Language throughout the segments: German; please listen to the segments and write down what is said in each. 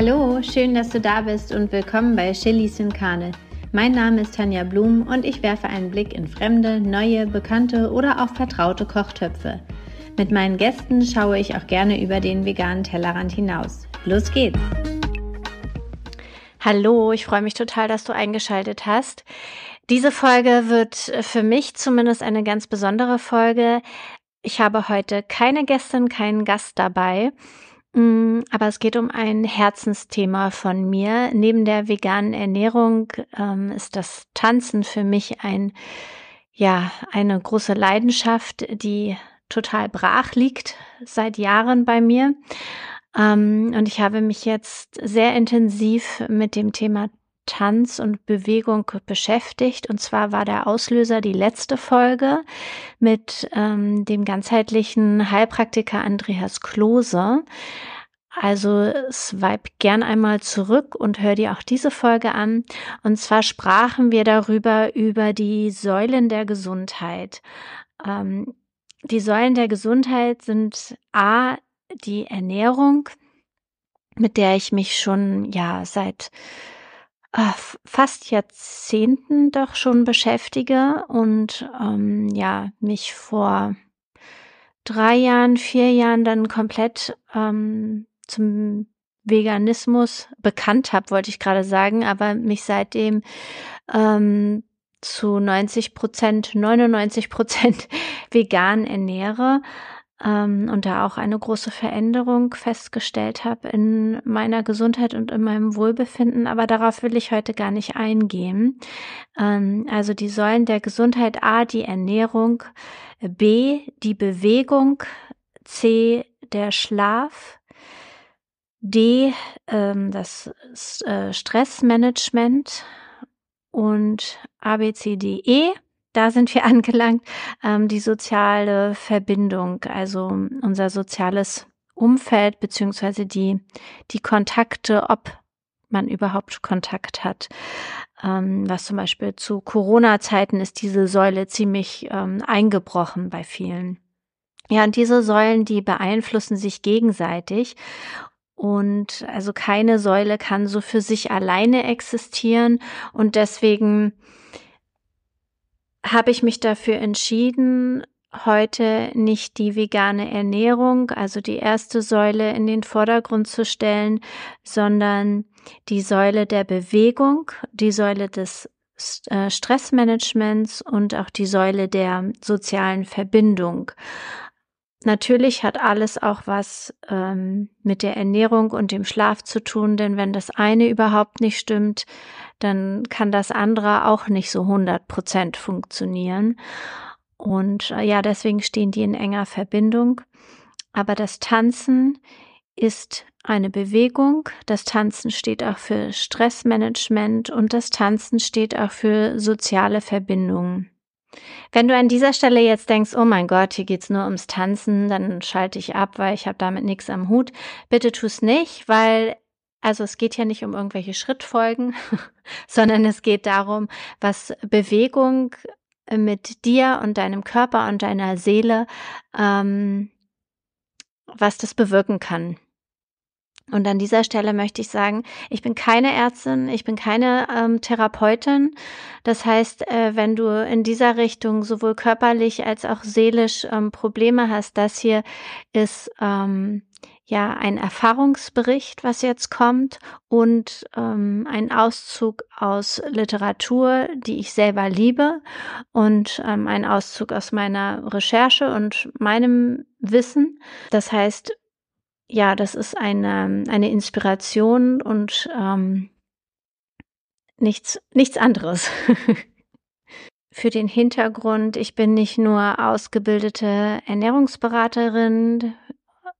Hallo, schön, dass du da bist und willkommen bei Chilis in Karne. Mein Name ist Tanja Blum und ich werfe einen Blick in fremde, neue, bekannte oder auch vertraute Kochtöpfe. Mit meinen Gästen schaue ich auch gerne über den veganen Tellerrand hinaus. Los geht's! Hallo, ich freue mich total, dass du eingeschaltet hast. Diese Folge wird für mich zumindest eine ganz besondere Folge. Ich habe heute keine Gästin, keinen Gast dabei. Mm, aber es geht um ein Herzensthema von mir. Neben der veganen Ernährung ähm, ist das Tanzen für mich ein, ja, eine große Leidenschaft, die total brach liegt seit Jahren bei mir. Ähm, und ich habe mich jetzt sehr intensiv mit dem Thema Tanz und Bewegung beschäftigt. Und zwar war der Auslöser die letzte Folge mit ähm, dem ganzheitlichen Heilpraktiker Andreas Klose. Also swipe gern einmal zurück und hör dir auch diese Folge an. Und zwar sprachen wir darüber, über die Säulen der Gesundheit. Ähm, die Säulen der Gesundheit sind A, die Ernährung, mit der ich mich schon, ja, seit fast Jahrzehnten doch schon beschäftige und ähm, ja, mich vor drei Jahren, vier Jahren dann komplett ähm, zum Veganismus bekannt habe, wollte ich gerade sagen, aber mich seitdem ähm, zu 90 Prozent, 99 Prozent vegan ernähre ähm, und da auch eine große Veränderung festgestellt habe in meiner Gesundheit und in meinem Wohlbefinden. Aber darauf will ich heute gar nicht eingehen. Ähm, also die Säulen der Gesundheit A, die Ernährung, B, die Bewegung, C, der Schlaf, D, ähm, das äh, Stressmanagement und A, B, C, D, E da sind wir angelangt, ähm, die soziale Verbindung, also unser soziales Umfeld beziehungsweise die, die Kontakte, ob man überhaupt Kontakt hat. Ähm, was zum Beispiel zu Corona-Zeiten ist diese Säule ziemlich ähm, eingebrochen bei vielen. Ja, und diese Säulen, die beeinflussen sich gegenseitig. Und also keine Säule kann so für sich alleine existieren. Und deswegen habe ich mich dafür entschieden, heute nicht die vegane Ernährung, also die erste Säule in den Vordergrund zu stellen, sondern die Säule der Bewegung, die Säule des äh, Stressmanagements und auch die Säule der sozialen Verbindung. Natürlich hat alles auch was ähm, mit der Ernährung und dem Schlaf zu tun, denn wenn das eine überhaupt nicht stimmt, dann kann das andere auch nicht so 100 Prozent funktionieren. Und äh, ja, deswegen stehen die in enger Verbindung. Aber das Tanzen ist eine Bewegung. Das Tanzen steht auch für Stressmanagement und das Tanzen steht auch für soziale Verbindungen. Wenn du an dieser Stelle jetzt denkst, oh mein Gott, hier geht's nur ums Tanzen, dann schalte ich ab, weil ich habe damit nichts am Hut. Bitte tu's nicht, weil also es geht ja nicht um irgendwelche Schrittfolgen, sondern es geht darum, was Bewegung mit dir und deinem Körper und deiner Seele, ähm, was das bewirken kann. Und an dieser Stelle möchte ich sagen, ich bin keine Ärztin, ich bin keine ähm, Therapeutin. Das heißt, äh, wenn du in dieser Richtung sowohl körperlich als auch seelisch ähm, Probleme hast, das hier ist ähm, ja ein Erfahrungsbericht, was jetzt kommt und ähm, ein Auszug aus Literatur, die ich selber liebe und ähm, ein Auszug aus meiner Recherche und meinem Wissen. Das heißt, ja, das ist eine, eine Inspiration und ähm, nichts, nichts anderes. Für den Hintergrund, ich bin nicht nur ausgebildete Ernährungsberaterin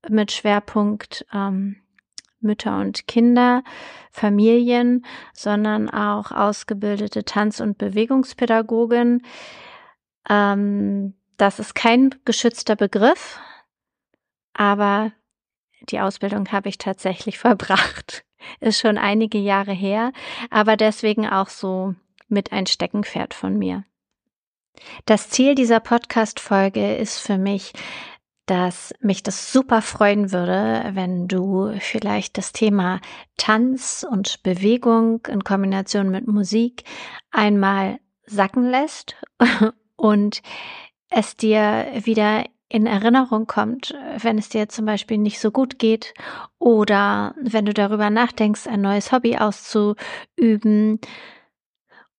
mit Schwerpunkt ähm, Mütter und Kinder, Familien, sondern auch ausgebildete Tanz- und Bewegungspädagogin. Ähm, das ist kein geschützter Begriff, aber die Ausbildung habe ich tatsächlich verbracht. Ist schon einige Jahre her, aber deswegen auch so mit ein Steckenpferd von mir. Das Ziel dieser Podcast-Folge ist für mich, dass mich das super freuen würde, wenn du vielleicht das Thema Tanz und Bewegung in Kombination mit Musik einmal sacken lässt und es dir wieder in Erinnerung kommt, wenn es dir zum Beispiel nicht so gut geht oder wenn du darüber nachdenkst, ein neues Hobby auszuüben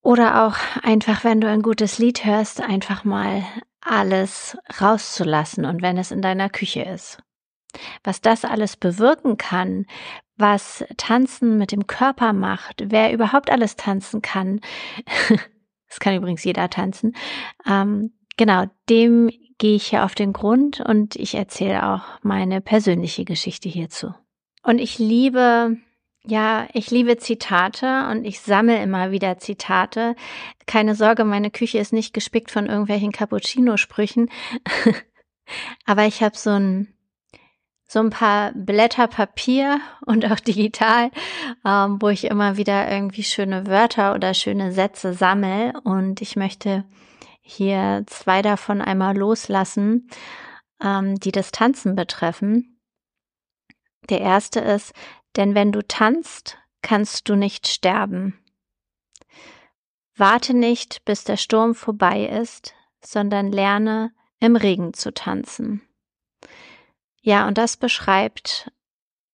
oder auch einfach, wenn du ein gutes Lied hörst, einfach mal alles rauszulassen und wenn es in deiner Küche ist. Was das alles bewirken kann, was Tanzen mit dem Körper macht, wer überhaupt alles tanzen kann, das kann übrigens jeder tanzen, ähm, genau, dem gehe ich hier auf den Grund und ich erzähle auch meine persönliche Geschichte hierzu. Und ich liebe ja, ich liebe Zitate und ich sammle immer wieder Zitate. Keine Sorge, meine Küche ist nicht gespickt von irgendwelchen Cappuccino-Sprüchen. Aber ich habe so ein, so ein paar Blätter Papier und auch digital, ähm, wo ich immer wieder irgendwie schöne Wörter oder schöne Sätze sammle. Und ich möchte hier zwei davon einmal loslassen, ähm, die das Tanzen betreffen. Der erste ist, denn wenn du tanzt, kannst du nicht sterben. Warte nicht, bis der Sturm vorbei ist, sondern lerne im Regen zu tanzen. Ja, und das beschreibt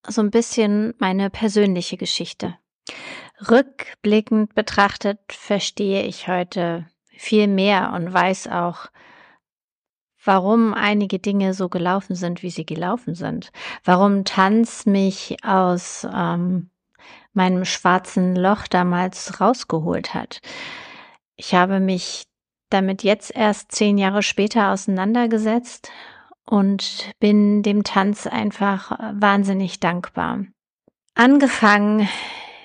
so ein bisschen meine persönliche Geschichte. Rückblickend betrachtet verstehe ich heute viel mehr und weiß auch, warum einige Dinge so gelaufen sind, wie sie gelaufen sind. Warum Tanz mich aus ähm, meinem schwarzen Loch damals rausgeholt hat. Ich habe mich damit jetzt erst zehn Jahre später auseinandergesetzt und bin dem Tanz einfach wahnsinnig dankbar. Angefangen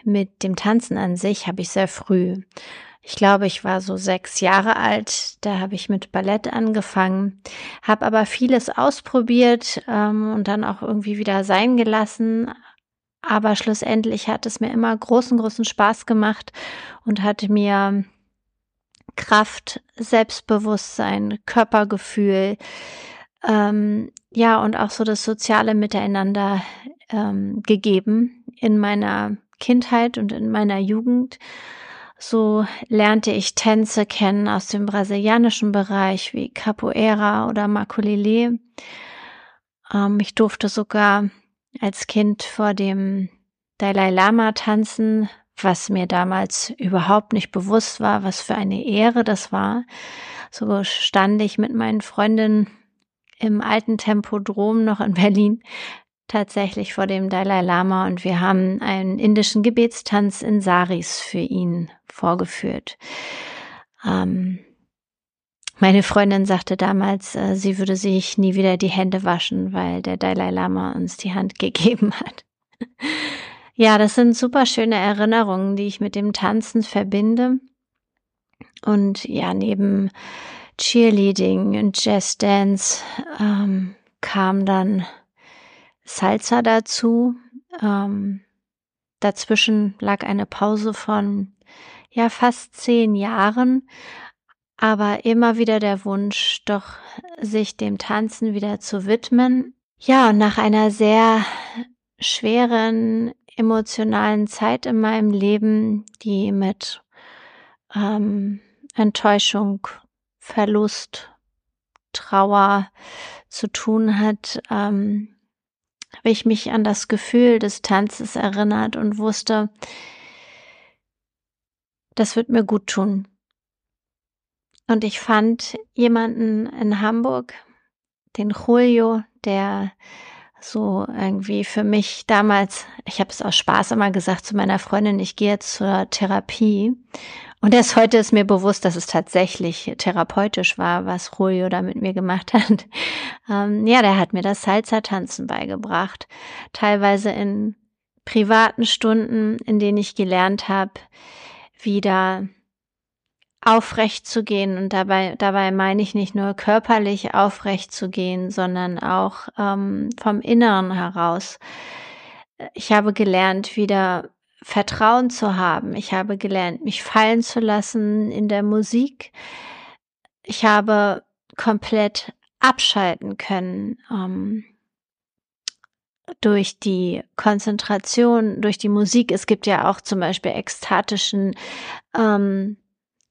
mit dem Tanzen an sich habe ich sehr früh. Ich glaube, ich war so sechs Jahre alt. Da habe ich mit Ballett angefangen, habe aber vieles ausprobiert ähm, und dann auch irgendwie wieder sein gelassen. Aber schlussendlich hat es mir immer großen, großen Spaß gemacht und hat mir Kraft, Selbstbewusstsein, Körpergefühl, ähm, ja, und auch so das soziale Miteinander ähm, gegeben in meiner Kindheit und in meiner Jugend. So lernte ich Tänze kennen aus dem brasilianischen Bereich wie Capoeira oder Makulele. Ähm, ich durfte sogar als Kind vor dem Dalai Lama tanzen, was mir damals überhaupt nicht bewusst war, was für eine Ehre das war. So stand ich mit meinen Freundinnen im alten Tempodrom noch in Berlin tatsächlich vor dem Dalai Lama und wir haben einen indischen Gebetstanz in Saris für ihn vorgeführt. Ähm, meine Freundin sagte damals, äh, sie würde sich nie wieder die Hände waschen, weil der Dalai Lama uns die Hand gegeben hat. ja, das sind super schöne Erinnerungen, die ich mit dem Tanzen verbinde. Und ja, neben Cheerleading und Jazz Dance ähm, kam dann Salsa dazu. Ähm, dazwischen lag eine Pause von ja fast zehn Jahren, aber immer wieder der Wunsch, doch sich dem Tanzen wieder zu widmen. Ja, und nach einer sehr schweren emotionalen Zeit in meinem Leben, die mit ähm, Enttäuschung, Verlust, Trauer zu tun hat, ähm, habe ich mich an das Gefühl des Tanzes erinnert und wusste, das wird mir gut tun. Und ich fand jemanden in Hamburg, den Julio, der so irgendwie für mich damals, ich habe es aus Spaß immer gesagt zu meiner Freundin, ich gehe jetzt zur Therapie und erst heute ist mir bewusst, dass es tatsächlich therapeutisch war, was Julio da mit mir gemacht hat. Ähm, ja, der hat mir das Salsa-Tanzen beigebracht. Teilweise in privaten Stunden, in denen ich gelernt habe, wieder aufrecht zu gehen. Und dabei, dabei meine ich nicht nur körperlich aufrecht zu gehen, sondern auch ähm, vom Inneren heraus. Ich habe gelernt, wieder Vertrauen zu haben. Ich habe gelernt, mich fallen zu lassen in der Musik. Ich habe komplett abschalten können. Ähm, durch die Konzentration, durch die Musik. Es gibt ja auch zum Beispiel ekstatischen ähm,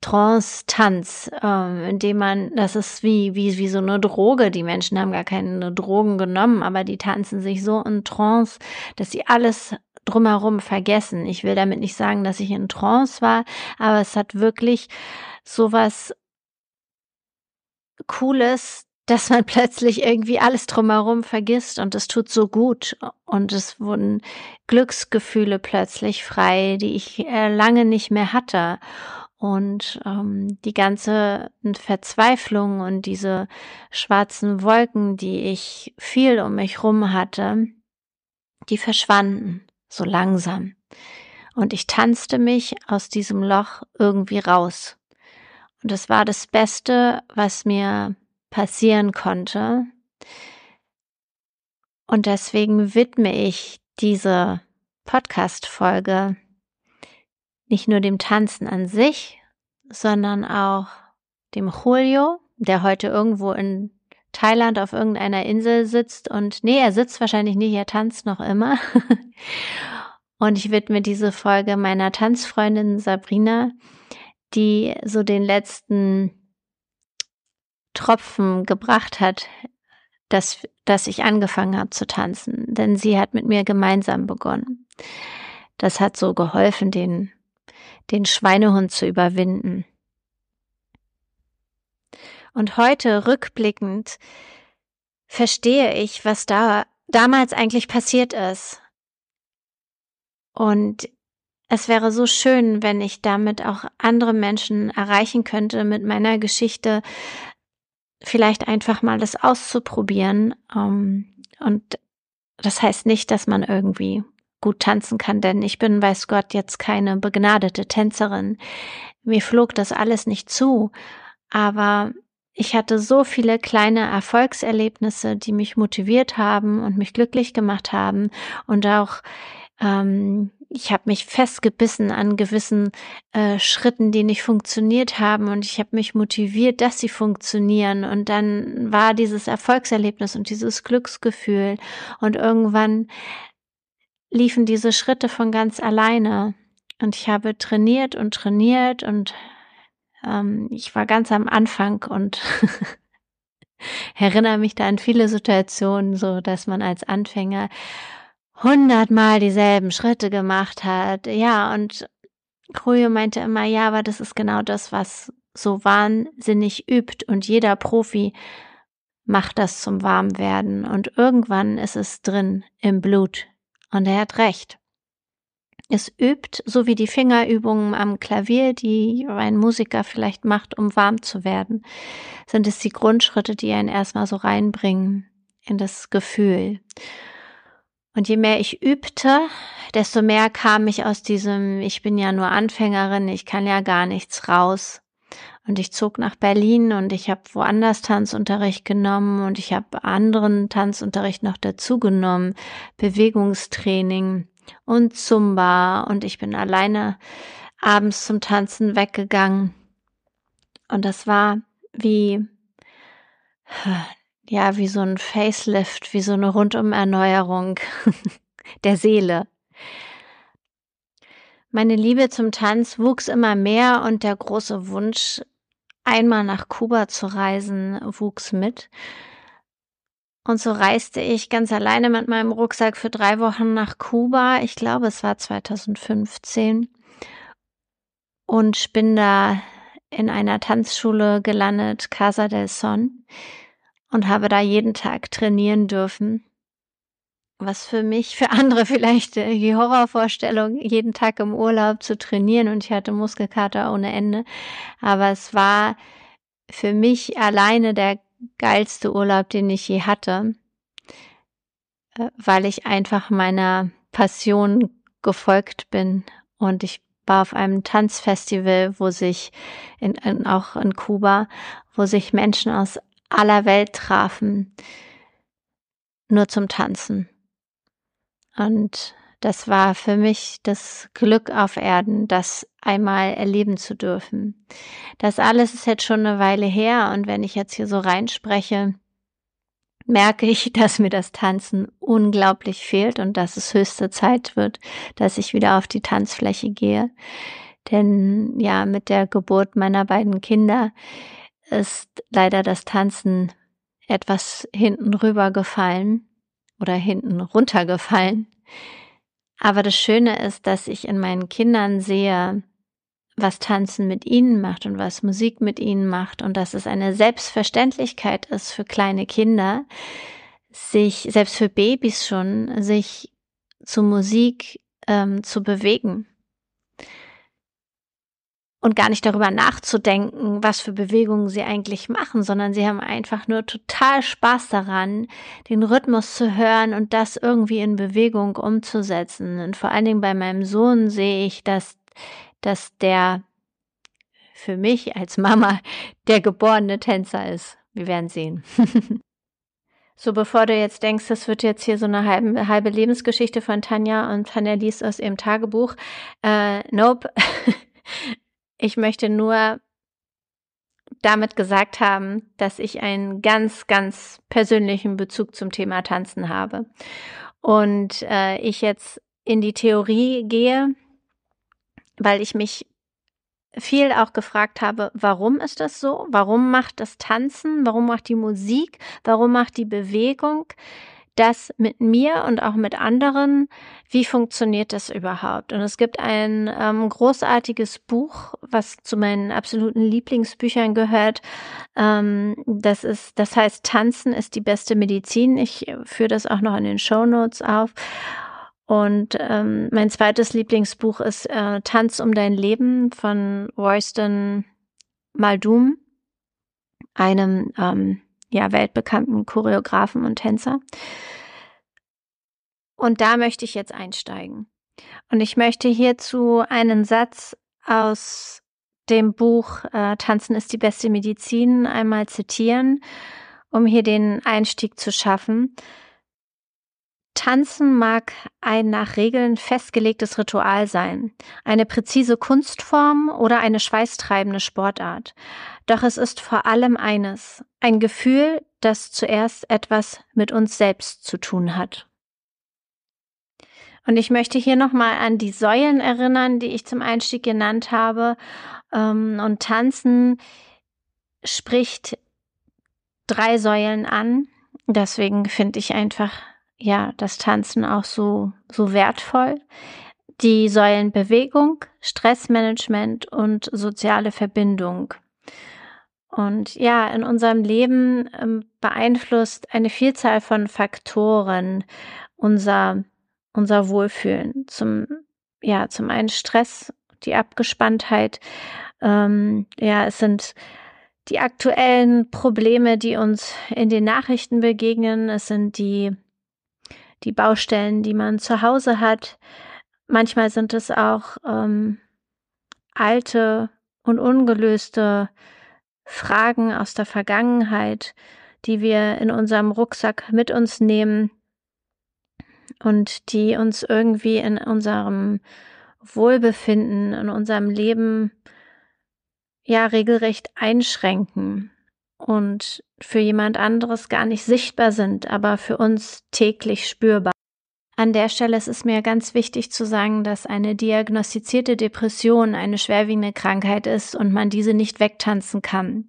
Trance-Tanz, ähm, in dem man, das ist wie, wie, wie so eine Droge. Die Menschen haben gar keine Drogen genommen, aber die tanzen sich so in Trance, dass sie alles drumherum vergessen. Ich will damit nicht sagen, dass ich in Trance war, aber es hat wirklich sowas Cooles, dass man plötzlich irgendwie alles drumherum vergisst und es tut so gut und es wurden Glücksgefühle plötzlich frei, die ich äh, lange nicht mehr hatte. Und ähm, die ganze Verzweiflung und diese schwarzen Wolken, die ich viel um mich rum hatte, die verschwanden so langsam. Und ich tanzte mich aus diesem Loch irgendwie raus. Und es war das Beste, was mir passieren konnte. Und deswegen widme ich diese Podcast-Folge nicht nur dem Tanzen an sich, sondern auch dem Julio, der heute irgendwo in Thailand auf irgendeiner Insel sitzt und nee, er sitzt wahrscheinlich nicht, er tanzt noch immer. und ich widme diese Folge meiner Tanzfreundin Sabrina, die so den letzten Tropfen gebracht hat, dass, dass ich angefangen habe zu tanzen. Denn sie hat mit mir gemeinsam begonnen. Das hat so geholfen, den, den Schweinehund zu überwinden. Und heute rückblickend verstehe ich, was da damals eigentlich passiert ist. Und es wäre so schön, wenn ich damit auch andere Menschen erreichen könnte mit meiner Geschichte, vielleicht einfach mal das auszuprobieren. Ähm, und das heißt nicht, dass man irgendwie gut tanzen kann, denn ich bin, weiß Gott, jetzt keine begnadete Tänzerin. Mir flog das alles nicht zu, aber ich hatte so viele kleine Erfolgserlebnisse, die mich motiviert haben und mich glücklich gemacht haben. Und auch ähm, ich habe mich festgebissen an gewissen äh, Schritten, die nicht funktioniert haben. Und ich habe mich motiviert, dass sie funktionieren. Und dann war dieses Erfolgserlebnis und dieses Glücksgefühl. Und irgendwann liefen diese Schritte von ganz alleine. Und ich habe trainiert und trainiert und ähm, ich war ganz am Anfang und erinnere mich da an viele Situationen, so dass man als Anfänger hundertmal dieselben Schritte gemacht hat. Ja, und Krujo meinte immer, ja, aber das ist genau das, was so wahnsinnig übt und jeder Profi macht das zum Warmwerden und irgendwann ist es drin im Blut. Und er hat recht. Es übt, so wie die Fingerübungen am Klavier, die ein Musiker vielleicht macht, um warm zu werden, sind es die Grundschritte, die einen erstmal so reinbringen in das Gefühl. Und je mehr ich übte, desto mehr kam ich aus diesem, ich bin ja nur Anfängerin, ich kann ja gar nichts raus. Und ich zog nach Berlin und ich habe woanders Tanzunterricht genommen und ich habe anderen Tanzunterricht noch dazu genommen, Bewegungstraining und Zumba und ich bin alleine abends zum Tanzen weggegangen. Und das war wie ja, wie so ein Facelift, wie so eine Rundumerneuerung der Seele. Meine Liebe zum Tanz wuchs immer mehr und der große Wunsch, einmal nach Kuba zu reisen, wuchs mit. Und so reiste ich ganz alleine mit meinem Rucksack für drei Wochen nach Kuba. Ich glaube, es war 2015. Und bin da in einer Tanzschule gelandet, Casa del Son und habe da jeden Tag trainieren dürfen. Was für mich, für andere vielleicht die Horrorvorstellung, jeden Tag im Urlaub zu trainieren und ich hatte Muskelkater ohne Ende. Aber es war für mich alleine der geilste Urlaub, den ich je hatte, äh, weil ich einfach meiner Passion gefolgt bin und ich war auf einem Tanzfestival, wo sich in, in, auch in Kuba, wo sich Menschen aus aller Welt trafen, nur zum Tanzen. Und das war für mich das Glück auf Erden, das einmal erleben zu dürfen. Das alles ist jetzt schon eine Weile her und wenn ich jetzt hier so reinspreche, merke ich, dass mir das Tanzen unglaublich fehlt und dass es höchste Zeit wird, dass ich wieder auf die Tanzfläche gehe. Denn ja, mit der Geburt meiner beiden Kinder ist leider das Tanzen etwas hinten rübergefallen oder hinten runtergefallen. Aber das Schöne ist, dass ich in meinen Kindern sehe, was Tanzen mit ihnen macht und was Musik mit ihnen macht und dass es eine Selbstverständlichkeit ist für kleine Kinder, sich, selbst für Babys schon, sich zu Musik ähm, zu bewegen und gar nicht darüber nachzudenken, was für Bewegungen sie eigentlich machen, sondern sie haben einfach nur total Spaß daran, den Rhythmus zu hören und das irgendwie in Bewegung umzusetzen. Und vor allen Dingen bei meinem Sohn sehe ich, dass, dass der für mich als Mama der geborene Tänzer ist. Wir werden sehen. So, bevor du jetzt denkst, das wird jetzt hier so eine halbe, halbe Lebensgeschichte von Tanja und Tanja liest aus ihrem Tagebuch. Äh, nope. Ich möchte nur damit gesagt haben, dass ich einen ganz, ganz persönlichen Bezug zum Thema Tanzen habe. Und äh, ich jetzt in die Theorie gehe, weil ich mich viel auch gefragt habe, warum ist das so? Warum macht das Tanzen? Warum macht die Musik? Warum macht die Bewegung? Das mit mir und auch mit anderen, wie funktioniert das überhaupt? Und es gibt ein ähm, großartiges Buch, was zu meinen absoluten Lieblingsbüchern gehört. Ähm, das ist, das heißt, Tanzen ist die beste Medizin. Ich führe das auch noch in den Show Notes auf. Und ähm, mein zweites Lieblingsbuch ist äh, Tanz um dein Leben von Royston Maldum, einem ähm, ja, weltbekannten Choreografen und Tänzer. Und da möchte ich jetzt einsteigen. Und ich möchte hierzu einen Satz aus dem Buch äh, Tanzen ist die beste Medizin einmal zitieren, um hier den Einstieg zu schaffen. Tanzen mag ein nach Regeln festgelegtes Ritual sein, eine präzise Kunstform oder eine schweißtreibende Sportart. Doch es ist vor allem eines, ein Gefühl, das zuerst etwas mit uns selbst zu tun hat. Und ich möchte hier nochmal an die Säulen erinnern, die ich zum Einstieg genannt habe. Ähm, und Tanzen spricht drei Säulen an. Deswegen finde ich einfach, ja, das Tanzen auch so, so wertvoll. Die Säulen Bewegung, Stressmanagement und soziale Verbindung. Und ja, in unserem Leben ähm, beeinflusst eine Vielzahl von Faktoren unser, unser Wohlfühlen. Zum, ja, zum einen Stress, die Abgespanntheit. Ähm, ja, es sind die aktuellen Probleme, die uns in den Nachrichten begegnen. Es sind die, die Baustellen, die man zu Hause hat. Manchmal sind es auch ähm, alte und ungelöste Fragen aus der Vergangenheit, die wir in unserem Rucksack mit uns nehmen und die uns irgendwie in unserem Wohlbefinden, in unserem Leben ja regelrecht einschränken und für jemand anderes gar nicht sichtbar sind, aber für uns täglich spürbar. An der Stelle ist es mir ganz wichtig zu sagen, dass eine diagnostizierte Depression eine schwerwiegende Krankheit ist und man diese nicht wegtanzen kann.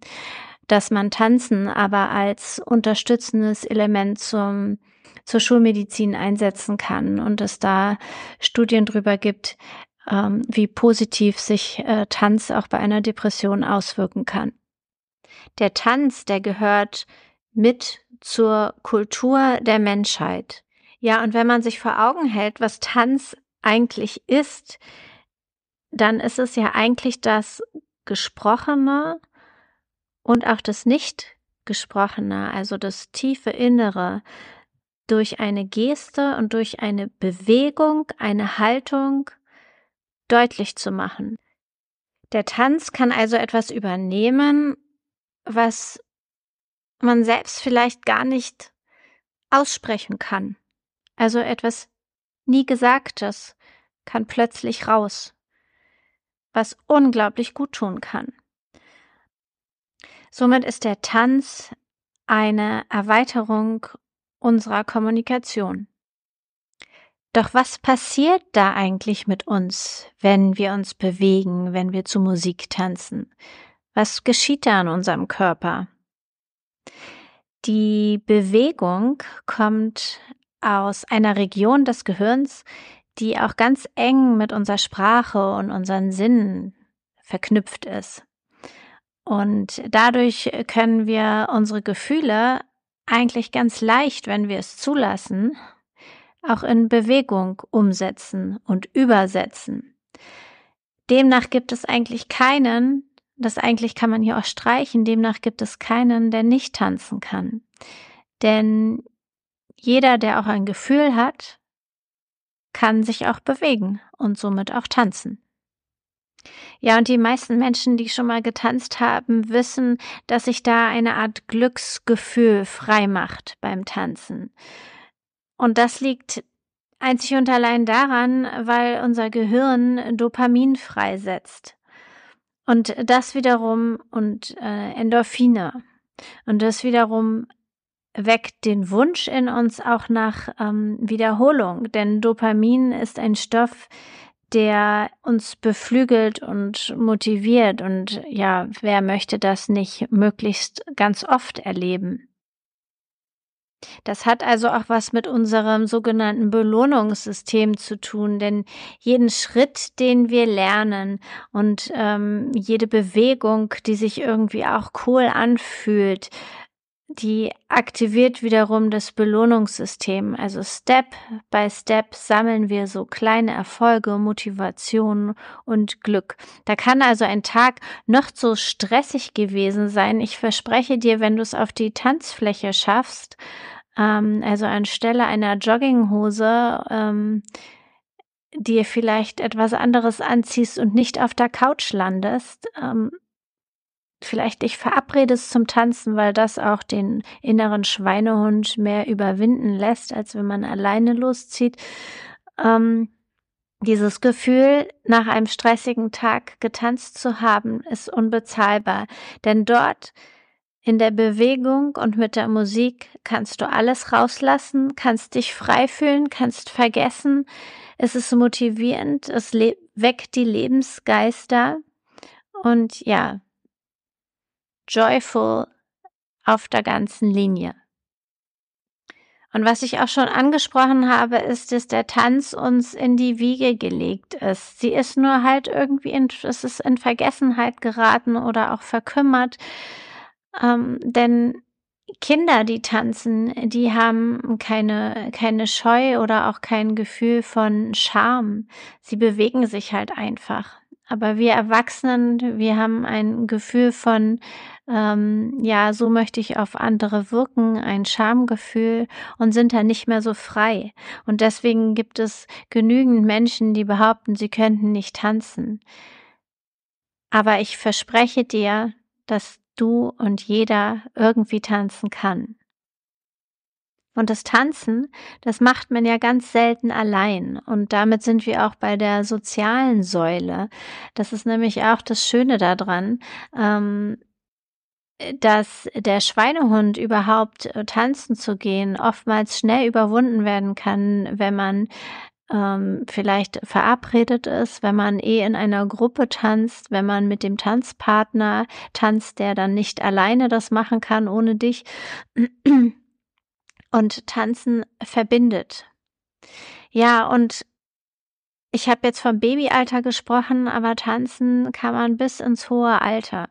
Dass man Tanzen aber als unterstützendes Element zum, zur Schulmedizin einsetzen kann und es da Studien drüber gibt, ähm, wie positiv sich äh, Tanz auch bei einer Depression auswirken kann. Der Tanz, der gehört mit zur Kultur der Menschheit. Ja, und wenn man sich vor Augen hält, was Tanz eigentlich ist, dann ist es ja eigentlich das Gesprochene und auch das Nicht-Gesprochene, also das tiefe Innere, durch eine Geste und durch eine Bewegung, eine Haltung deutlich zu machen. Der Tanz kann also etwas übernehmen, was man selbst vielleicht gar nicht aussprechen kann. Also etwas nie Gesagtes kann plötzlich raus, was unglaublich gut tun kann. Somit ist der Tanz eine Erweiterung unserer Kommunikation. Doch was passiert da eigentlich mit uns, wenn wir uns bewegen, wenn wir zu Musik tanzen? Was geschieht da in unserem Körper? Die Bewegung kommt aus einer Region des Gehirns, die auch ganz eng mit unserer Sprache und unseren Sinnen verknüpft ist. Und dadurch können wir unsere Gefühle eigentlich ganz leicht, wenn wir es zulassen, auch in Bewegung umsetzen und übersetzen. Demnach gibt es eigentlich keinen, das eigentlich kann man hier auch streichen, demnach gibt es keinen, der nicht tanzen kann. Denn jeder, der auch ein Gefühl hat, kann sich auch bewegen und somit auch tanzen. Ja, und die meisten Menschen, die schon mal getanzt haben, wissen, dass sich da eine Art Glücksgefühl frei macht beim Tanzen. Und das liegt einzig und allein daran, weil unser Gehirn Dopamin freisetzt. Und das wiederum und äh, Endorphine. Und das wiederum weckt den Wunsch in uns auch nach ähm, Wiederholung. Denn Dopamin ist ein Stoff, der uns beflügelt und motiviert. Und ja, wer möchte das nicht möglichst ganz oft erleben? Das hat also auch was mit unserem sogenannten Belohnungssystem zu tun, denn jeden Schritt, den wir lernen und ähm, jede Bewegung, die sich irgendwie auch cool anfühlt, die aktiviert wiederum das Belohnungssystem. Also Step by Step sammeln wir so kleine Erfolge, Motivation und Glück. Da kann also ein Tag noch so stressig gewesen sein. Ich verspreche dir, wenn du es auf die Tanzfläche schaffst, ähm, also anstelle einer Jogginghose, ähm, dir vielleicht etwas anderes anziehst und nicht auf der Couch landest, ähm, vielleicht dich verabredest zum Tanzen, weil das auch den inneren Schweinehund mehr überwinden lässt, als wenn man alleine loszieht. Ähm, dieses Gefühl, nach einem stressigen Tag getanzt zu haben, ist unbezahlbar, denn dort in der Bewegung und mit der Musik kannst du alles rauslassen, kannst dich frei fühlen, kannst vergessen. Es ist motivierend, es weckt die Lebensgeister und ja, joyful auf der ganzen Linie. Und was ich auch schon angesprochen habe, ist, dass der Tanz uns in die Wiege gelegt ist. Sie ist nur halt irgendwie in, es ist in Vergessenheit geraten oder auch verkümmert. Ähm, denn Kinder, die tanzen, die haben keine, keine Scheu oder auch kein Gefühl von Scham. Sie bewegen sich halt einfach. Aber wir Erwachsenen, wir haben ein Gefühl von, ähm, ja, so möchte ich auf andere wirken, ein Schamgefühl und sind da nicht mehr so frei. Und deswegen gibt es genügend Menschen, die behaupten, sie könnten nicht tanzen. Aber ich verspreche dir, dass du und jeder irgendwie tanzen kann. Und das Tanzen, das macht man ja ganz selten allein. Und damit sind wir auch bei der sozialen Säule. Das ist nämlich auch das Schöne daran, ähm, dass der Schweinehund überhaupt äh, tanzen zu gehen oftmals schnell überwunden werden kann, wenn man ähm, vielleicht verabredet ist, wenn man eh in einer Gruppe tanzt, wenn man mit dem Tanzpartner tanzt, der dann nicht alleine das machen kann ohne dich. Und tanzen verbindet. Ja, und ich habe jetzt vom Babyalter gesprochen, aber tanzen kann man bis ins hohe Alter.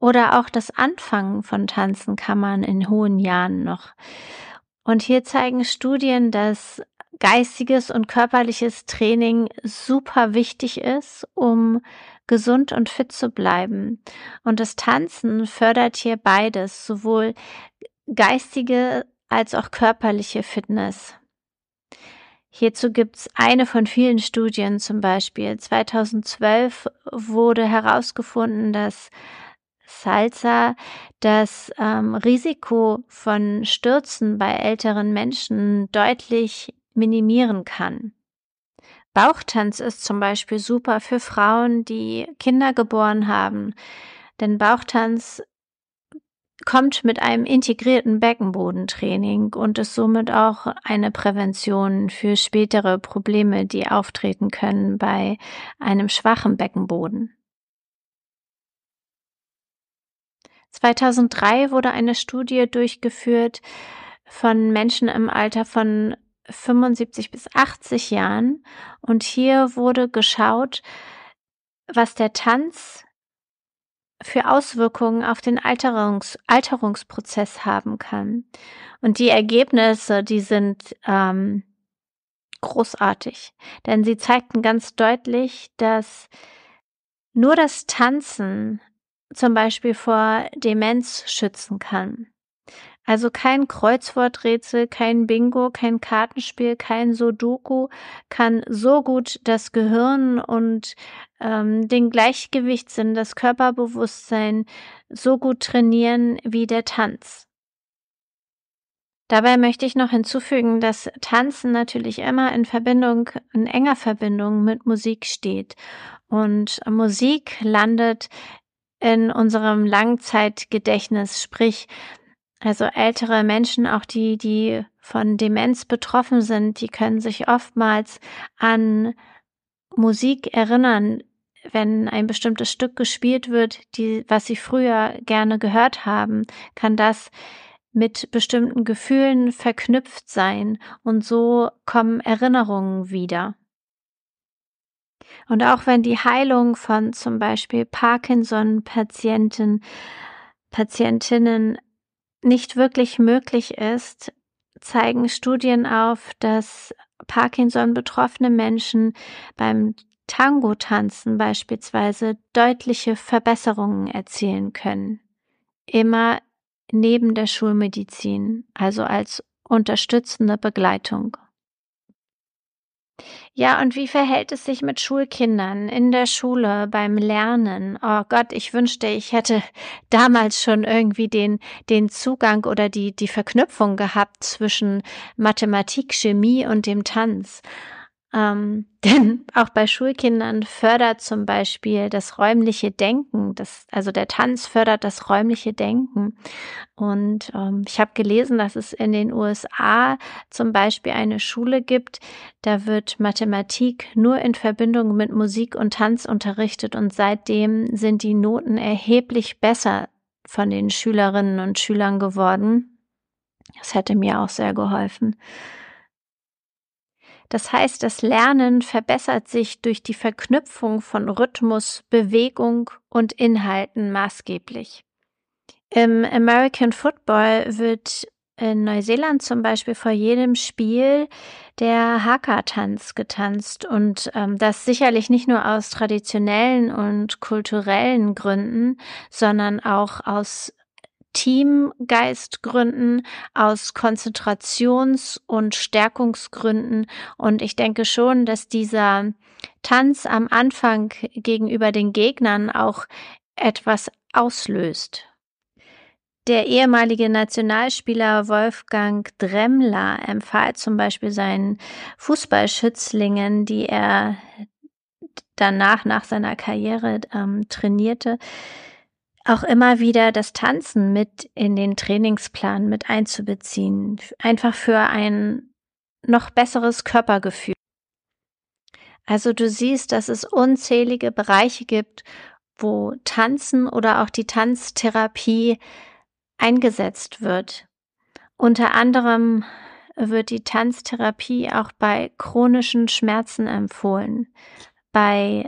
Oder auch das Anfangen von Tanzen kann man in hohen Jahren noch. Und hier zeigen Studien, dass geistiges und körperliches Training super wichtig ist, um gesund und fit zu bleiben. Und das Tanzen fördert hier beides, sowohl geistige als auch körperliche Fitness. Hierzu gibt's eine von vielen Studien zum Beispiel. 2012 wurde herausgefunden, dass Salsa das ähm, Risiko von Stürzen bei älteren Menschen deutlich minimieren kann. Bauchtanz ist zum Beispiel super für Frauen, die Kinder geboren haben, denn Bauchtanz kommt mit einem integrierten Beckenbodentraining und ist somit auch eine Prävention für spätere Probleme, die auftreten können bei einem schwachen Beckenboden. 2003 wurde eine Studie durchgeführt von Menschen im Alter von 75 bis 80 Jahren und hier wurde geschaut, was der Tanz für Auswirkungen auf den Alterungs Alterungsprozess haben kann. Und die Ergebnisse, die sind ähm, großartig, denn sie zeigten ganz deutlich, dass nur das Tanzen zum Beispiel vor Demenz schützen kann. Also kein Kreuzworträtsel, kein Bingo, kein Kartenspiel, kein Sudoku kann so gut das Gehirn und ähm, den Gleichgewichtssinn, das Körperbewusstsein so gut trainieren wie der Tanz. Dabei möchte ich noch hinzufügen, dass Tanzen natürlich immer in Verbindung, in enger Verbindung mit Musik steht. Und Musik landet in unserem Langzeitgedächtnis, sprich also ältere Menschen, auch die, die von Demenz betroffen sind, die können sich oftmals an Musik erinnern, wenn ein bestimmtes Stück gespielt wird, die, was sie früher gerne gehört haben, kann das mit bestimmten Gefühlen verknüpft sein und so kommen Erinnerungen wieder. Und auch wenn die Heilung von zum Beispiel Parkinson-Patienten, Patientinnen nicht wirklich möglich ist, zeigen Studien auf, dass Parkinson betroffene Menschen beim Tango-Tanzen beispielsweise deutliche Verbesserungen erzielen können. Immer neben der Schulmedizin, also als unterstützende Begleitung. Ja, und wie verhält es sich mit Schulkindern in der Schule beim Lernen? Oh Gott, ich wünschte, ich hätte damals schon irgendwie den, den Zugang oder die, die Verknüpfung gehabt zwischen Mathematik, Chemie und dem Tanz. Ähm, denn auch bei Schulkindern fördert zum Beispiel das räumliche Denken, das, also der Tanz fördert das räumliche Denken. Und ähm, ich habe gelesen, dass es in den USA zum Beispiel eine Schule gibt, da wird Mathematik nur in Verbindung mit Musik und Tanz unterrichtet und seitdem sind die Noten erheblich besser von den Schülerinnen und Schülern geworden. Das hätte mir auch sehr geholfen. Das heißt, das Lernen verbessert sich durch die Verknüpfung von Rhythmus, Bewegung und Inhalten maßgeblich. Im American Football wird in Neuseeland zum Beispiel vor jedem Spiel der Haka-Tanz getanzt und ähm, das sicherlich nicht nur aus traditionellen und kulturellen Gründen, sondern auch aus Teamgeistgründen, aus Konzentrations- und Stärkungsgründen. Und ich denke schon, dass dieser Tanz am Anfang gegenüber den Gegnern auch etwas auslöst. Der ehemalige Nationalspieler Wolfgang Dremmler empfahl zum Beispiel seinen Fußballschützlingen, die er danach nach seiner Karriere ähm, trainierte, auch immer wieder das Tanzen mit in den Trainingsplan mit einzubeziehen, einfach für ein noch besseres Körpergefühl. Also du siehst, dass es unzählige Bereiche gibt, wo Tanzen oder auch die Tanztherapie eingesetzt wird. Unter anderem wird die Tanztherapie auch bei chronischen Schmerzen empfohlen, bei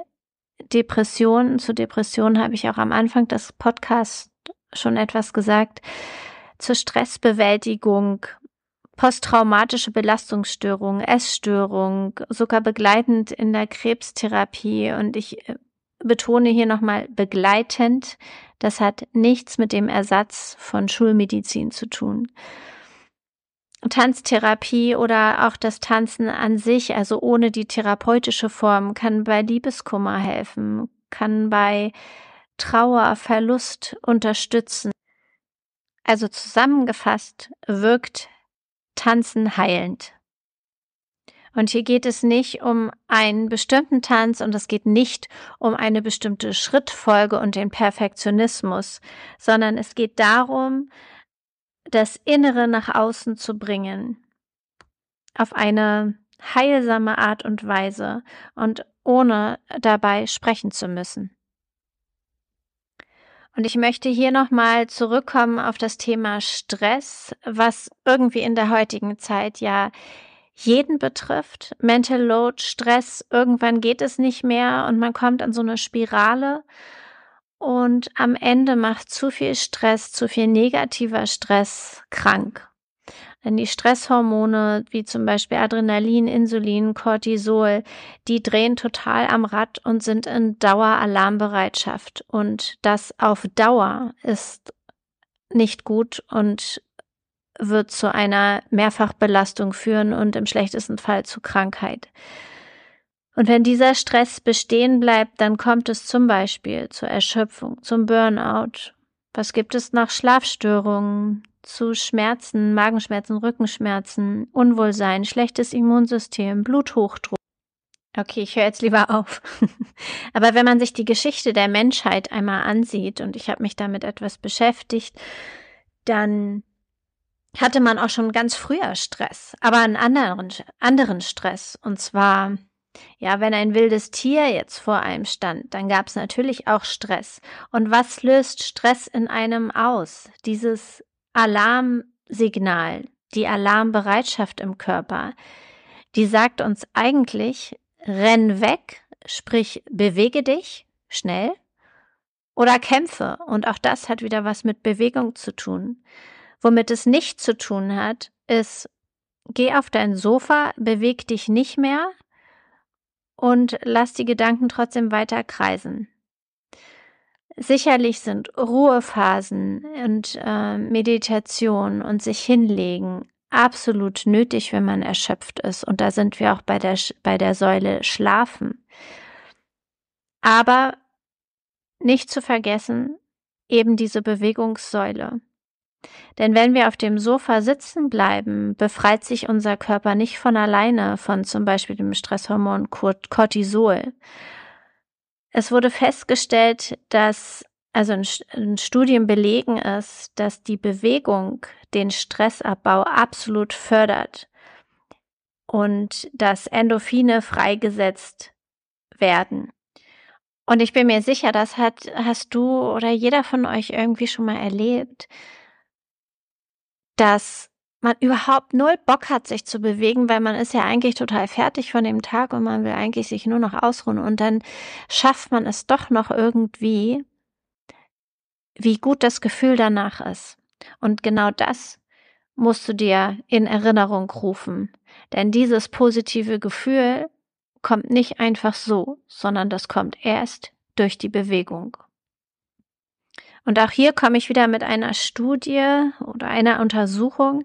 Depressionen, zu Depressionen habe ich auch am Anfang des Podcasts schon etwas gesagt, zur Stressbewältigung, posttraumatische Belastungsstörung, Essstörung, sogar begleitend in der Krebstherapie. Und ich äh, betone hier nochmal begleitend. Das hat nichts mit dem Ersatz von Schulmedizin zu tun. Tanztherapie oder auch das Tanzen an sich, also ohne die therapeutische Form, kann bei Liebeskummer helfen, kann bei Trauer, Verlust unterstützen. Also zusammengefasst wirkt Tanzen heilend. Und hier geht es nicht um einen bestimmten Tanz und es geht nicht um eine bestimmte Schrittfolge und den Perfektionismus, sondern es geht darum, das Innere nach außen zu bringen. Auf eine heilsame Art und Weise und ohne dabei sprechen zu müssen. Und ich möchte hier nochmal zurückkommen auf das Thema Stress, was irgendwie in der heutigen Zeit ja jeden betrifft. Mental Load, Stress, irgendwann geht es nicht mehr und man kommt an so eine Spirale. Und am Ende macht zu viel Stress, zu viel negativer Stress krank. Denn die Stresshormone, wie zum Beispiel Adrenalin, Insulin, Cortisol, die drehen total am Rad und sind in Daueralarmbereitschaft. Und das auf Dauer ist nicht gut und wird zu einer Mehrfachbelastung führen und im schlechtesten Fall zu Krankheit. Und wenn dieser Stress bestehen bleibt, dann kommt es zum Beispiel zur Erschöpfung, zum Burnout. Was gibt es nach Schlafstörungen, zu Schmerzen, Magenschmerzen, Rückenschmerzen, Unwohlsein, schlechtes Immunsystem, Bluthochdruck. Okay, ich höre jetzt lieber auf. Aber wenn man sich die Geschichte der Menschheit einmal ansieht, und ich habe mich damit etwas beschäftigt, dann hatte man auch schon ganz früher Stress, aber einen anderen, anderen Stress. Und zwar, ja, wenn ein wildes Tier jetzt vor einem stand, dann gab es natürlich auch Stress. Und was löst Stress in einem aus? Dieses Alarmsignal, die Alarmbereitschaft im Körper, die sagt uns eigentlich, renn weg, sprich bewege dich schnell oder kämpfe. Und auch das hat wieder was mit Bewegung zu tun. Womit es nicht zu tun hat, ist, geh auf dein Sofa, beweg dich nicht mehr und lass die Gedanken trotzdem weiter kreisen. Sicherlich sind Ruhephasen und äh, Meditation und sich hinlegen absolut nötig, wenn man erschöpft ist. Und da sind wir auch bei der, bei der Säule Schlafen. Aber nicht zu vergessen, eben diese Bewegungssäule. Denn wenn wir auf dem Sofa sitzen bleiben, befreit sich unser Körper nicht von alleine von zum Beispiel dem Stresshormon Cortisol. Es wurde festgestellt, dass, also in, Studien belegen es, dass die Bewegung den Stressabbau absolut fördert und dass Endorphine freigesetzt werden. Und ich bin mir sicher, das hat, hast du oder jeder von euch irgendwie schon mal erlebt, dass man überhaupt null Bock hat, sich zu bewegen, weil man ist ja eigentlich total fertig von dem Tag und man will eigentlich sich nur noch ausruhen und dann schafft man es doch noch irgendwie, wie gut das Gefühl danach ist. Und genau das musst du dir in Erinnerung rufen. Denn dieses positive Gefühl kommt nicht einfach so, sondern das kommt erst durch die Bewegung. Und auch hier komme ich wieder mit einer Studie oder einer Untersuchung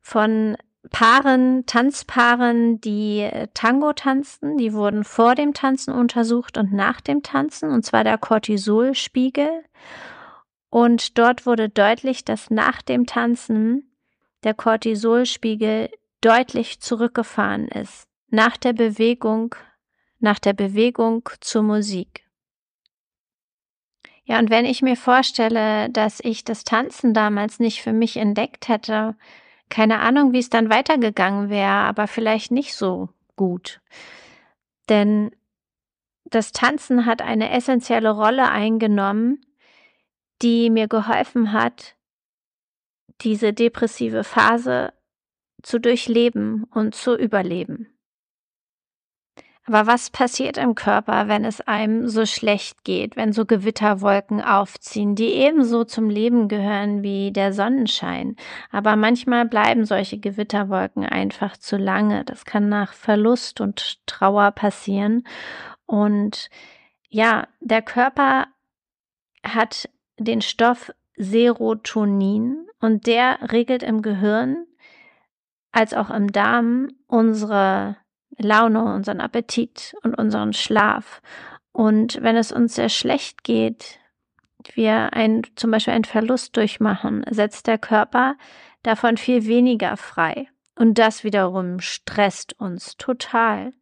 von Paaren, Tanzpaaren, die Tango tanzten. Die wurden vor dem Tanzen untersucht und nach dem Tanzen, und zwar der Cortisolspiegel. Und dort wurde deutlich, dass nach dem Tanzen der Cortisolspiegel deutlich zurückgefahren ist. Nach der Bewegung, nach der Bewegung zur Musik. Ja, und wenn ich mir vorstelle, dass ich das Tanzen damals nicht für mich entdeckt hätte, keine Ahnung, wie es dann weitergegangen wäre, aber vielleicht nicht so gut. Denn das Tanzen hat eine essentielle Rolle eingenommen, die mir geholfen hat, diese depressive Phase zu durchleben und zu überleben. Aber was passiert im Körper, wenn es einem so schlecht geht, wenn so Gewitterwolken aufziehen, die ebenso zum Leben gehören wie der Sonnenschein? Aber manchmal bleiben solche Gewitterwolken einfach zu lange. Das kann nach Verlust und Trauer passieren. Und ja, der Körper hat den Stoff Serotonin und der regelt im Gehirn als auch im Darm unsere Laune, unseren Appetit und unseren Schlaf. Und wenn es uns sehr schlecht geht, wir ein, zum Beispiel einen Verlust durchmachen, setzt der Körper davon viel weniger frei. Und das wiederum stresst uns total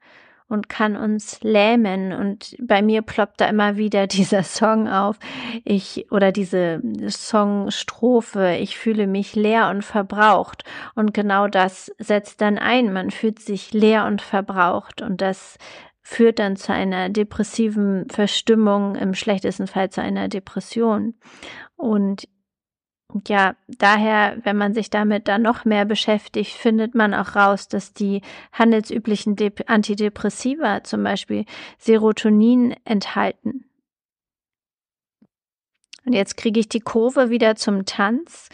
und kann uns lähmen. Und bei mir ploppt da immer wieder dieser Song auf. Ich, oder diese Songstrophe. Ich fühle mich leer und verbraucht. Und genau das setzt dann ein. Man fühlt sich leer und verbraucht. Und das führt dann zu einer depressiven Verstimmung, im schlechtesten Fall zu einer Depression. Und ja, daher, wenn man sich damit dann noch mehr beschäftigt, findet man auch raus, dass die handelsüblichen De Antidepressiva zum Beispiel Serotonin enthalten. Und jetzt kriege ich die Kurve wieder zum Tanz.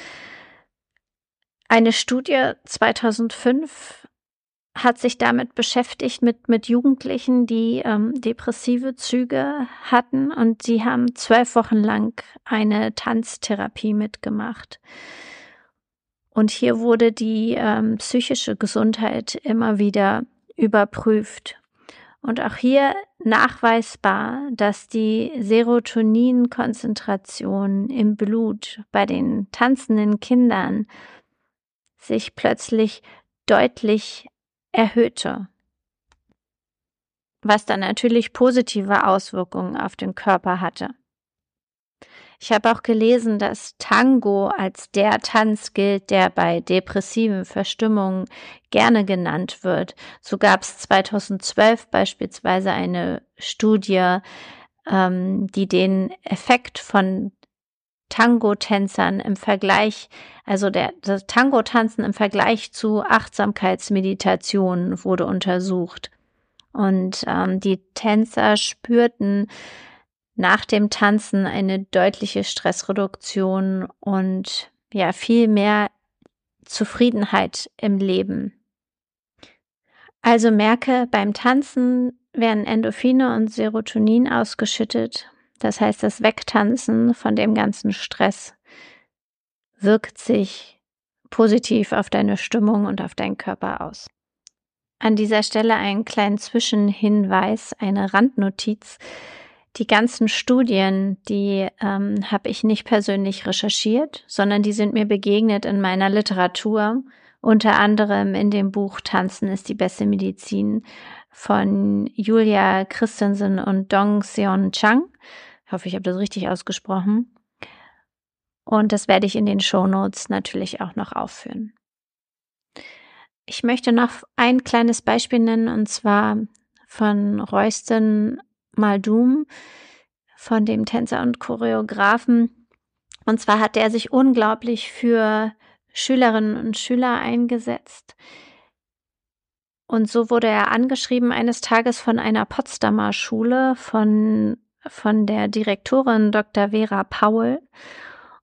Eine Studie 2005 hat sich damit beschäftigt mit, mit Jugendlichen, die ähm, depressive Züge hatten und sie haben zwölf Wochen lang eine Tanztherapie mitgemacht. Und hier wurde die ähm, psychische Gesundheit immer wieder überprüft. Und auch hier nachweisbar, dass die Serotoninkonzentration im Blut bei den tanzenden Kindern sich plötzlich deutlich erhöhte, was dann natürlich positive Auswirkungen auf den Körper hatte. Ich habe auch gelesen, dass Tango als der Tanz gilt, der bei depressiven Verstimmungen gerne genannt wird. So gab es 2012 beispielsweise eine Studie, ähm, die den Effekt von Tango-Tänzern im Vergleich, also der, das Tango-Tanzen im Vergleich zu Achtsamkeitsmeditation wurde untersucht. Und ähm, die Tänzer spürten nach dem Tanzen eine deutliche Stressreduktion und ja, viel mehr Zufriedenheit im Leben. Also merke, beim Tanzen werden Endorphine und Serotonin ausgeschüttet das heißt, das Wegtanzen von dem ganzen Stress wirkt sich positiv auf deine Stimmung und auf deinen Körper aus. An dieser Stelle einen kleinen Zwischenhinweis, eine Randnotiz. Die ganzen Studien, die ähm, habe ich nicht persönlich recherchiert, sondern die sind mir begegnet in meiner Literatur, unter anderem in dem Buch Tanzen ist die beste Medizin von Julia Christensen und Dong Seon Chang. Ich hoffe, ich habe das richtig ausgesprochen. Und das werde ich in den Show Notes natürlich auch noch aufführen. Ich möchte noch ein kleines Beispiel nennen und zwar von Royston Maldum, von dem Tänzer und Choreografen. Und zwar hat er sich unglaublich für Schülerinnen und Schüler eingesetzt. Und so wurde er angeschrieben eines Tages von einer Potsdamer Schule von von der Direktorin Dr. Vera Paul.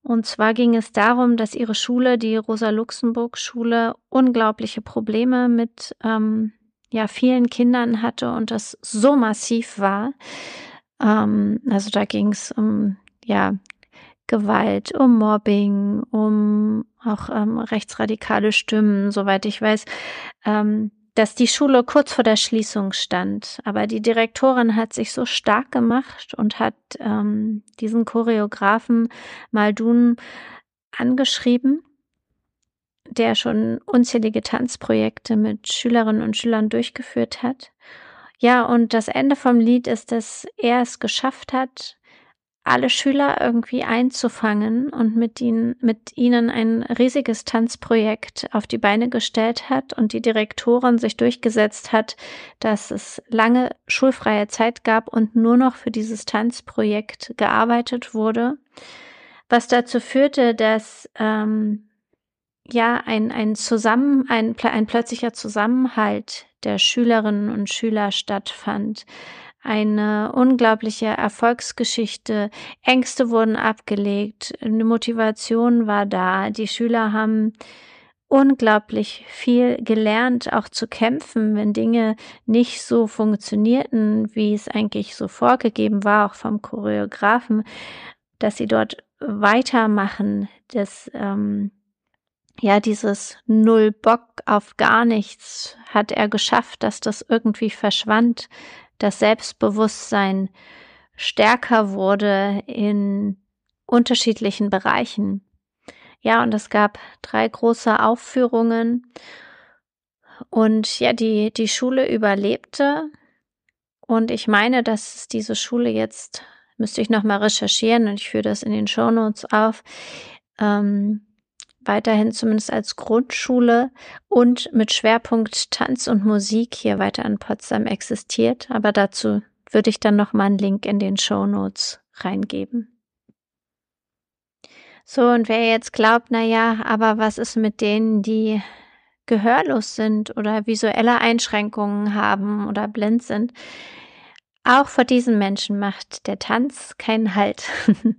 Und zwar ging es darum, dass ihre Schule, die Rosa-Luxemburg-Schule, unglaubliche Probleme mit ähm, ja, vielen Kindern hatte und das so massiv war. Ähm, also da ging es um ja, Gewalt, um Mobbing, um auch ähm, rechtsradikale Stimmen, soweit ich weiß. Ähm, dass die Schule kurz vor der Schließung stand. Aber die Direktorin hat sich so stark gemacht und hat ähm, diesen Choreografen Maldun angeschrieben, der schon unzählige Tanzprojekte mit Schülerinnen und Schülern durchgeführt hat. Ja, und das Ende vom Lied ist, dass er es geschafft hat, alle Schüler irgendwie einzufangen und mit ihnen, mit ihnen ein riesiges Tanzprojekt auf die Beine gestellt hat und die Direktorin sich durchgesetzt hat, dass es lange schulfreie Zeit gab und nur noch für dieses Tanzprojekt gearbeitet wurde, was dazu führte, dass ähm, ja ein, ein Zusammen, ein, ein plötzlicher Zusammenhalt der Schülerinnen und Schüler stattfand eine unglaubliche Erfolgsgeschichte. Ängste wurden abgelegt, eine Motivation war da. Die Schüler haben unglaublich viel gelernt, auch zu kämpfen, wenn Dinge nicht so funktionierten, wie es eigentlich so vorgegeben war, auch vom Choreografen, dass sie dort weitermachen, dass ähm, ja dieses Null Bock auf gar nichts hat er geschafft, dass das irgendwie verschwand, das Selbstbewusstsein stärker wurde in unterschiedlichen Bereichen. Ja, und es gab drei große Aufführungen Und ja, die, die Schule überlebte. Und ich meine, dass diese Schule jetzt, müsste ich nochmal recherchieren und ich führe das in den Shownotes auf, ähm, weiterhin zumindest als Grundschule und mit Schwerpunkt Tanz und Musik hier weiter in Potsdam existiert. Aber dazu würde ich dann nochmal einen Link in den Shownotes reingeben. So, und wer jetzt glaubt, na ja, aber was ist mit denen, die gehörlos sind oder visuelle Einschränkungen haben oder blind sind? Auch vor diesen Menschen macht der Tanz keinen Halt.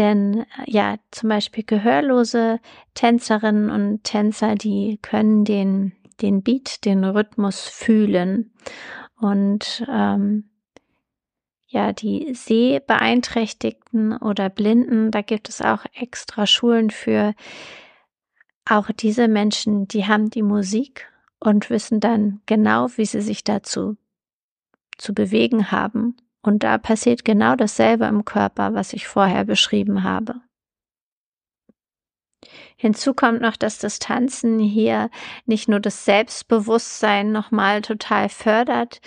Denn ja, zum Beispiel gehörlose Tänzerinnen und Tänzer, die können den, den Beat, den Rhythmus fühlen. Und ähm, ja, die Sehbeeinträchtigten oder Blinden, da gibt es auch extra Schulen für. Auch diese Menschen, die haben die Musik und wissen dann genau, wie sie sich dazu zu bewegen haben. Und da passiert genau dasselbe im Körper, was ich vorher beschrieben habe. Hinzu kommt noch, dass das Tanzen hier nicht nur das Selbstbewusstsein nochmal total fördert,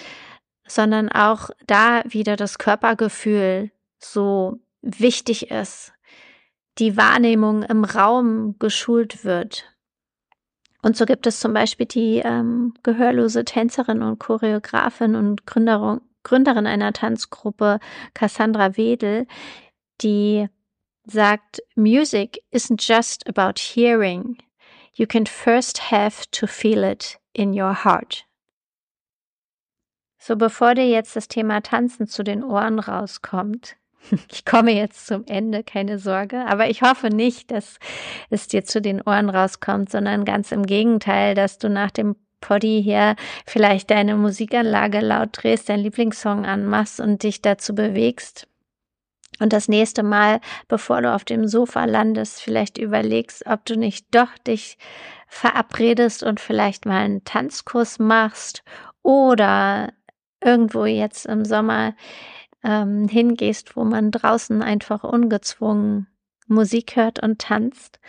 sondern auch da wieder das Körpergefühl so wichtig ist, die Wahrnehmung im Raum geschult wird. Und so gibt es zum Beispiel die ähm, gehörlose Tänzerin und Choreografin und Gründerin, Gründerin einer Tanzgruppe, Cassandra Wedel, die sagt, Music isn't just about hearing. You can first have to feel it in your heart. So, bevor dir jetzt das Thema Tanzen zu den Ohren rauskommt, ich komme jetzt zum Ende, keine Sorge, aber ich hoffe nicht, dass es dir zu den Ohren rauskommt, sondern ganz im Gegenteil, dass du nach dem Poddy hier vielleicht deine Musikanlage laut drehst, dein Lieblingssong anmachst und dich dazu bewegst. Und das nächste Mal, bevor du auf dem Sofa landest, vielleicht überlegst, ob du nicht doch dich verabredest und vielleicht mal einen Tanzkurs machst oder irgendwo jetzt im Sommer ähm, hingehst, wo man draußen einfach ungezwungen Musik hört und tanzt.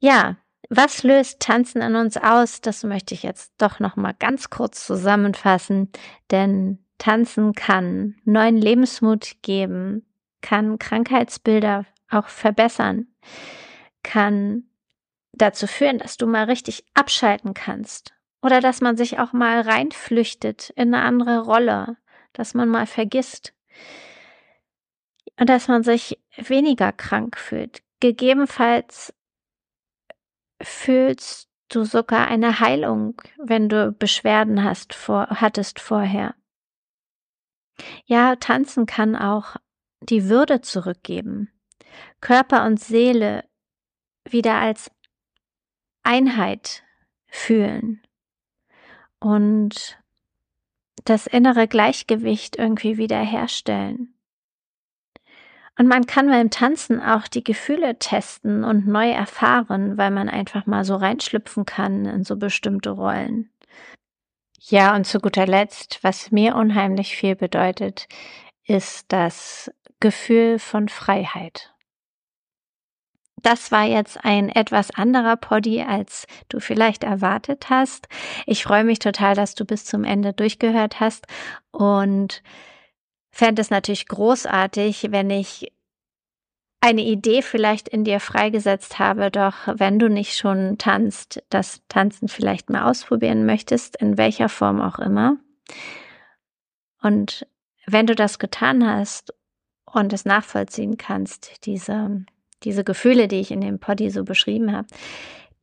Ja, was löst Tanzen in uns aus? Das möchte ich jetzt doch noch mal ganz kurz zusammenfassen, denn Tanzen kann neuen Lebensmut geben, kann Krankheitsbilder auch verbessern, kann dazu führen, dass du mal richtig abschalten kannst oder dass man sich auch mal reinflüchtet in eine andere Rolle, dass man mal vergisst. Und dass man sich weniger krank fühlt. Gegebenenfalls fühlst du sogar eine Heilung, wenn du Beschwerden hast vor, hattest vorher. Ja, tanzen kann auch die Würde zurückgeben, Körper und Seele wieder als Einheit fühlen und das innere Gleichgewicht irgendwie wiederherstellen. Und man kann beim Tanzen auch die Gefühle testen und neu erfahren, weil man einfach mal so reinschlüpfen kann in so bestimmte Rollen. Ja, und zu guter Letzt, was mir unheimlich viel bedeutet, ist das Gefühl von Freiheit. Das war jetzt ein etwas anderer Poddy, als du vielleicht erwartet hast. Ich freue mich total, dass du bis zum Ende durchgehört hast und fände es natürlich großartig, wenn ich eine Idee vielleicht in dir freigesetzt habe, doch wenn du nicht schon tanzt, das Tanzen vielleicht mal ausprobieren möchtest, in welcher Form auch immer. Und wenn du das getan hast und es nachvollziehen kannst, diese diese Gefühle, die ich in dem Poddy so beschrieben habe,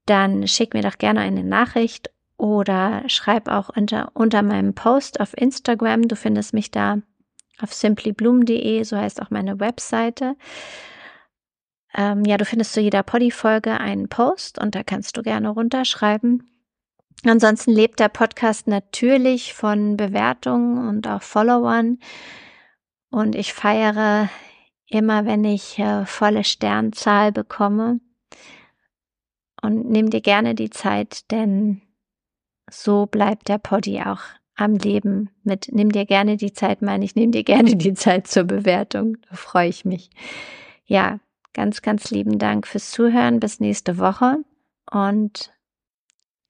dann schick mir doch gerne eine Nachricht oder schreib auch unter, unter meinem Post auf Instagram. Du findest mich da auf simplybloom.de, so heißt auch meine Webseite. Ähm, ja, du findest zu jeder Poddy-Folge einen Post und da kannst du gerne runterschreiben. Ansonsten lebt der Podcast natürlich von Bewertungen und auch Followern. Und ich feiere immer wenn ich äh, volle Sternzahl bekomme. Und nimm dir gerne die Zeit, denn so bleibt der Poddy auch am Leben mit. Nimm dir gerne die Zeit, meine ich, nimm dir gerne die Zeit zur Bewertung. Da freue ich mich. Ja, ganz, ganz lieben Dank fürs Zuhören. Bis nächste Woche und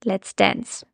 Let's Dance.